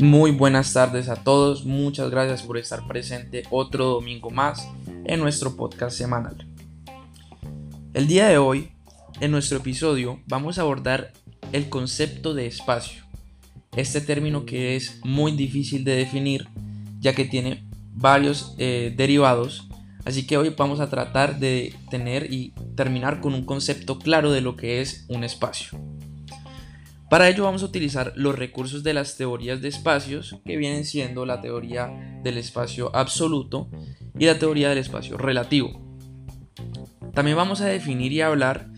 Muy buenas tardes a todos, muchas gracias por estar presente otro domingo más en nuestro podcast semanal. El día de hoy, en nuestro episodio, vamos a abordar el concepto de espacio. Este término que es muy difícil de definir ya que tiene varios eh, derivados, así que hoy vamos a tratar de tener y terminar con un concepto claro de lo que es un espacio. Para ello vamos a utilizar los recursos de las teorías de espacios, que vienen siendo la teoría del espacio absoluto y la teoría del espacio relativo. También vamos a definir y hablar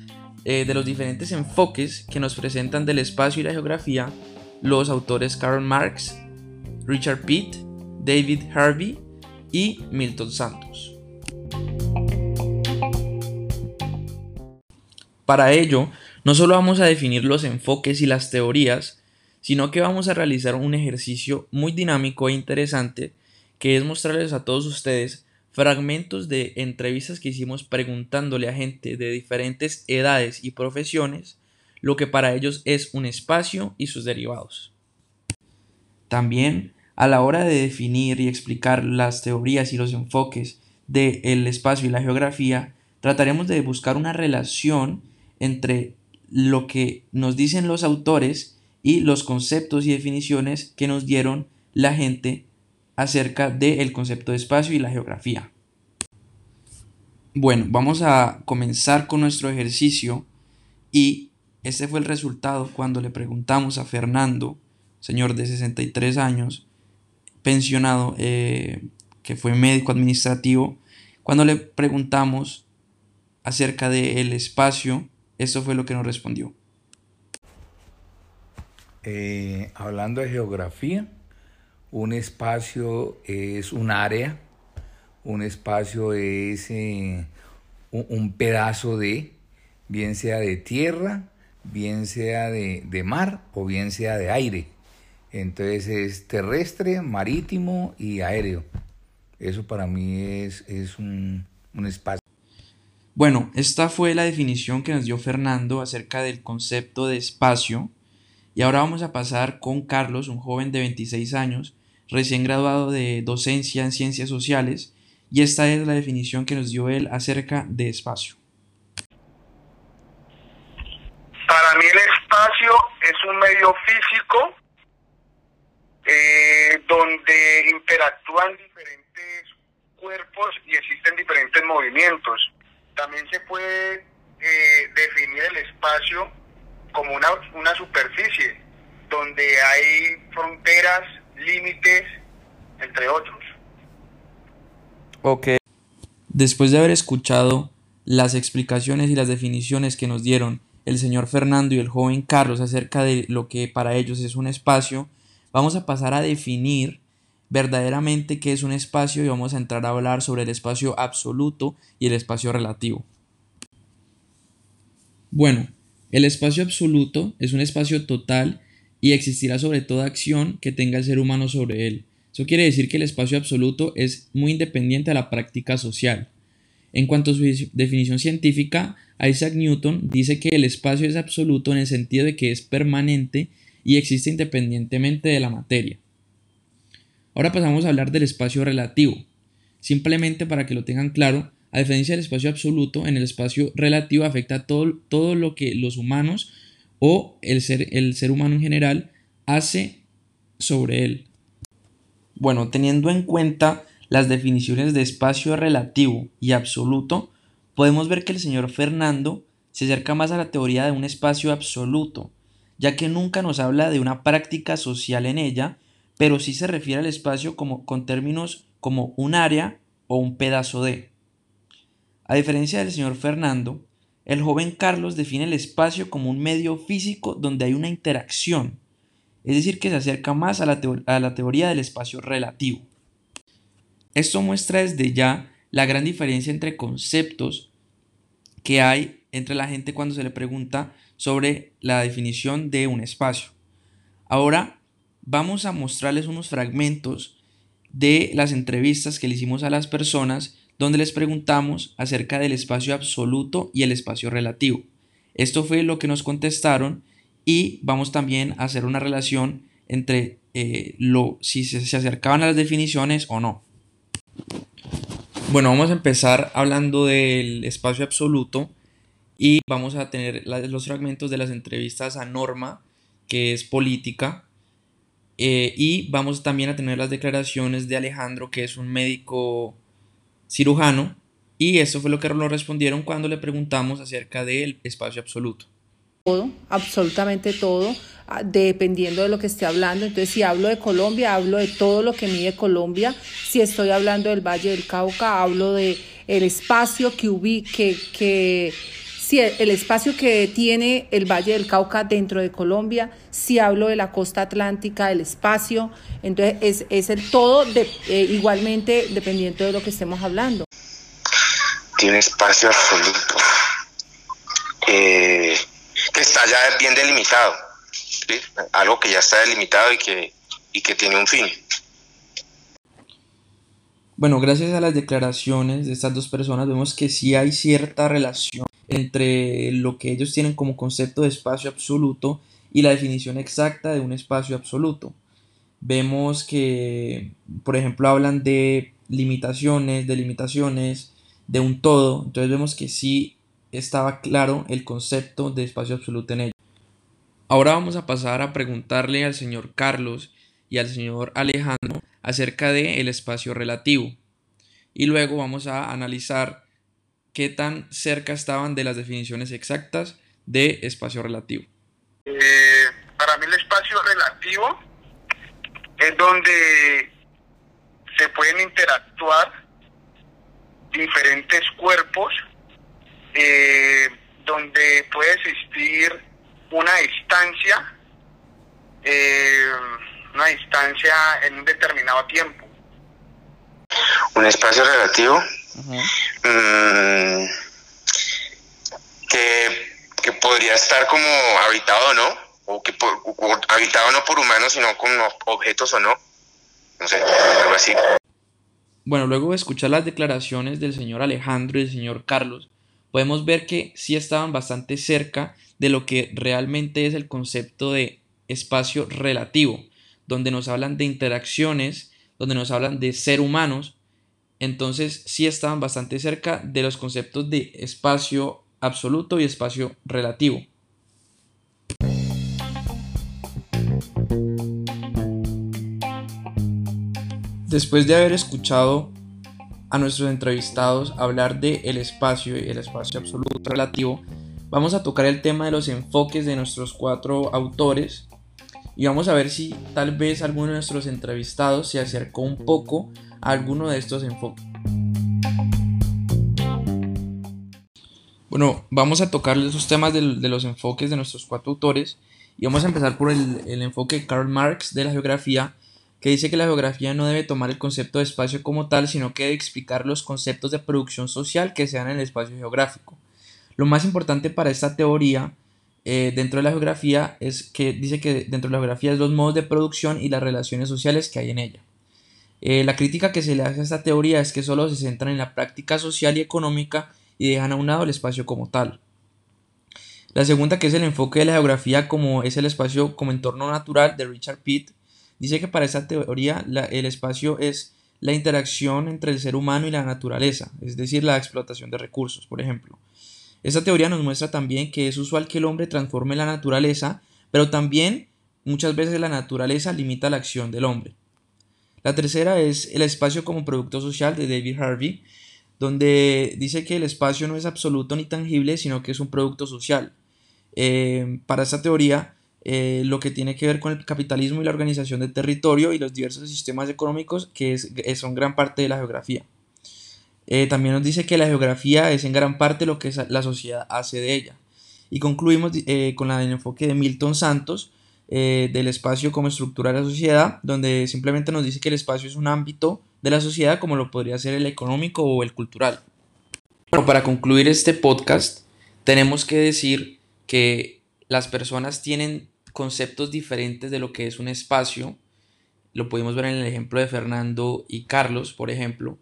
eh, de los diferentes enfoques que nos presentan del espacio y la geografía los autores Karl Marx, Richard Pitt, David Harvey y Milton Santos. Para ello, no solo vamos a definir los enfoques y las teorías, sino que vamos a realizar un ejercicio muy dinámico e interesante que es mostrarles a todos ustedes fragmentos de entrevistas que hicimos preguntándole a gente de diferentes edades y profesiones lo que para ellos es un espacio y sus derivados. También, a la hora de definir y explicar las teorías y los enfoques del espacio y la geografía, trataremos de buscar una relación entre lo que nos dicen los autores y los conceptos y definiciones que nos dieron la gente acerca del concepto de espacio y la geografía. Bueno, vamos a comenzar con nuestro ejercicio y este fue el resultado cuando le preguntamos a Fernando, señor de 63 años, pensionado, eh, que fue médico administrativo, cuando le preguntamos acerca del espacio esto fue lo que nos respondió. Eh, hablando de geografía, un espacio es un área, un espacio es eh, un, pedazo de, bien sea de tierra, bien sea de, mar o bien sea de aire. Entonces es terrestre, marítimo y aéreo. Eso para mí es, es un, un espacio. Bueno, esta fue la definición que nos dio Fernando acerca del concepto de espacio. Y ahora vamos a pasar con Carlos, un joven de 26 años, recién graduado de docencia en ciencias sociales, y esta es la definición que nos dio él acerca de espacio. Para mí el espacio es un medio físico eh, donde interactúan diferentes cuerpos y existen diferentes movimientos. También se puede eh, definir el espacio como una, una superficie donde hay fronteras, límites, entre otros. Ok. Después de haber escuchado las explicaciones y las definiciones que nos dieron el señor Fernando y el joven Carlos acerca de lo que para ellos es un espacio, vamos a pasar a definir verdaderamente qué es un espacio y vamos a entrar a hablar sobre el espacio absoluto y el espacio relativo. Bueno, el espacio absoluto es un espacio total y existirá sobre toda acción que tenga el ser humano sobre él. Eso quiere decir que el espacio absoluto es muy independiente a la práctica social. En cuanto a su definición científica, Isaac Newton dice que el espacio es absoluto en el sentido de que es permanente y existe independientemente de la materia. Ahora pasamos a hablar del espacio relativo. Simplemente para que lo tengan claro, a diferencia del espacio absoluto, en el espacio relativo afecta todo, todo lo que los humanos o el ser, el ser humano en general hace sobre él. Bueno, teniendo en cuenta las definiciones de espacio relativo y absoluto, podemos ver que el señor Fernando se acerca más a la teoría de un espacio absoluto, ya que nunca nos habla de una práctica social en ella, pero sí se refiere al espacio como, con términos como un área o un pedazo de. A diferencia del señor Fernando, el joven Carlos define el espacio como un medio físico donde hay una interacción, es decir, que se acerca más a la, a la teoría del espacio relativo. Esto muestra desde ya la gran diferencia entre conceptos que hay entre la gente cuando se le pregunta sobre la definición de un espacio. Ahora vamos a mostrarles unos fragmentos de las entrevistas que le hicimos a las personas donde les preguntamos acerca del espacio absoluto y el espacio relativo. Esto fue lo que nos contestaron y vamos también a hacer una relación entre eh, lo, si se, se acercaban a las definiciones o no. Bueno, vamos a empezar hablando del espacio absoluto y vamos a tener los fragmentos de las entrevistas a Norma, que es política, eh, y vamos también a tener las declaraciones de Alejandro, que es un médico cirujano, y eso fue lo que nos respondieron cuando le preguntamos acerca del espacio absoluto. Todo, absolutamente todo, ah, dependiendo de lo que esté hablando. Entonces, si hablo de Colombia, hablo de todo lo que mide Colombia. Si estoy hablando del Valle del Cauca, hablo de el espacio que ubique, que si el espacio que tiene el Valle del Cauca dentro de Colombia, si hablo de la costa atlántica, el espacio, entonces es, es el todo de, eh, igualmente dependiendo de lo que estemos hablando. Tiene espacio absoluto, eh, que está ya bien delimitado, algo que ya está delimitado y que, y que tiene un fin. Bueno, gracias a las declaraciones de estas dos personas vemos que sí hay cierta relación entre lo que ellos tienen como concepto de espacio absoluto y la definición exacta de un espacio absoluto. Vemos que, por ejemplo, hablan de limitaciones, de limitaciones, de un todo, entonces vemos que sí estaba claro el concepto de espacio absoluto en ello. Ahora vamos a pasar a preguntarle al señor Carlos y al señor Alejandro acerca del el espacio relativo. Y luego vamos a analizar qué tan cerca estaban de las definiciones exactas de espacio relativo. Eh, para mí el espacio relativo es donde se pueden interactuar diferentes cuerpos, eh, donde puede existir una distancia, eh, una distancia en un determinado tiempo. Un espacio relativo Mm, que, podría estar como habitado o no, o que habitado no por humanos, sino con objetos o no. No sé, algo así. Bueno, luego de escuchar las declaraciones del señor Alejandro y del señor Carlos, podemos ver que sí estaban bastante cerca de lo que realmente es el concepto de espacio relativo, donde nos hablan de interacciones, donde nos hablan de ser humanos, entonces sí estaban bastante cerca de los conceptos de espacio absoluto y espacio relativo. Después de haber escuchado a nuestros entrevistados hablar de el espacio y el espacio absoluto relativo, vamos a tocar el tema de los enfoques de nuestros cuatro autores y vamos a ver si tal vez alguno de nuestros entrevistados se acercó un poco alguno de estos enfoques. Bueno, vamos a tocar esos temas de, los enfoques de nuestros cuatro autores y vamos a empezar por el, enfoque de Karl Marx de la geografía, que dice que la geografía no debe tomar el concepto de espacio como tal, sino que debe explicar los conceptos de producción social que se dan en el espacio geográfico. Lo más importante para esta teoría eh, dentro de la geografía es que dice que dentro de la geografía es los modos de producción y las relaciones sociales que hay en ella. Eh, la crítica que se le hace a esta teoría es que solo se centran en la práctica social y económica y dejan a un lado el espacio como tal. La segunda, que es el enfoque de la geografía como es el espacio como entorno natural de Richard Pitt, dice que para esta teoría el espacio es la interacción entre el ser humano y la naturaleza, es decir, la explotación de recursos, por ejemplo. Esta teoría nos muestra también que es usual que el hombre transforme la naturaleza, pero también muchas veces la naturaleza limita la acción del hombre. La tercera es el espacio como producto social de David Harvey, donde dice que el espacio no es absoluto ni tangible, sino que es un producto social. Eh, para esta teoría, eh, lo que tiene que ver con el capitalismo y la organización del territorio y los diversos sistemas económicos que son gran parte de la geografía. Eh, también nos dice que la geografía es en gran parte lo que la sociedad hace de ella. Y concluimos con el enfoque de Milton Santos, eh, del espacio como estructura de la sociedad, donde simplemente nos dice que el espacio es un ámbito de la sociedad como lo podría ser el económico o el cultural. Bueno, para concluir este podcast, tenemos que decir que las personas tienen conceptos diferentes de lo que es un espacio. Lo pudimos ver en el ejemplo de Fernando y Carlos, por ejemplo.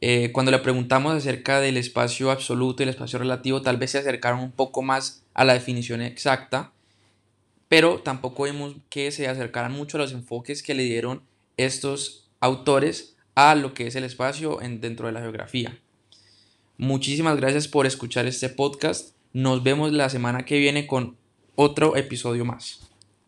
Eh, cuando le preguntamos acerca del espacio absoluto y el espacio relativo, tal vez se acercaron un poco más a la definición exacta, pero tampoco vimos que se acercaran mucho a los enfoques que le dieron estos autores a lo que es el espacio en, dentro de la geografía. Muchísimas gracias por escuchar este podcast. Nos vemos la semana que viene con otro episodio más.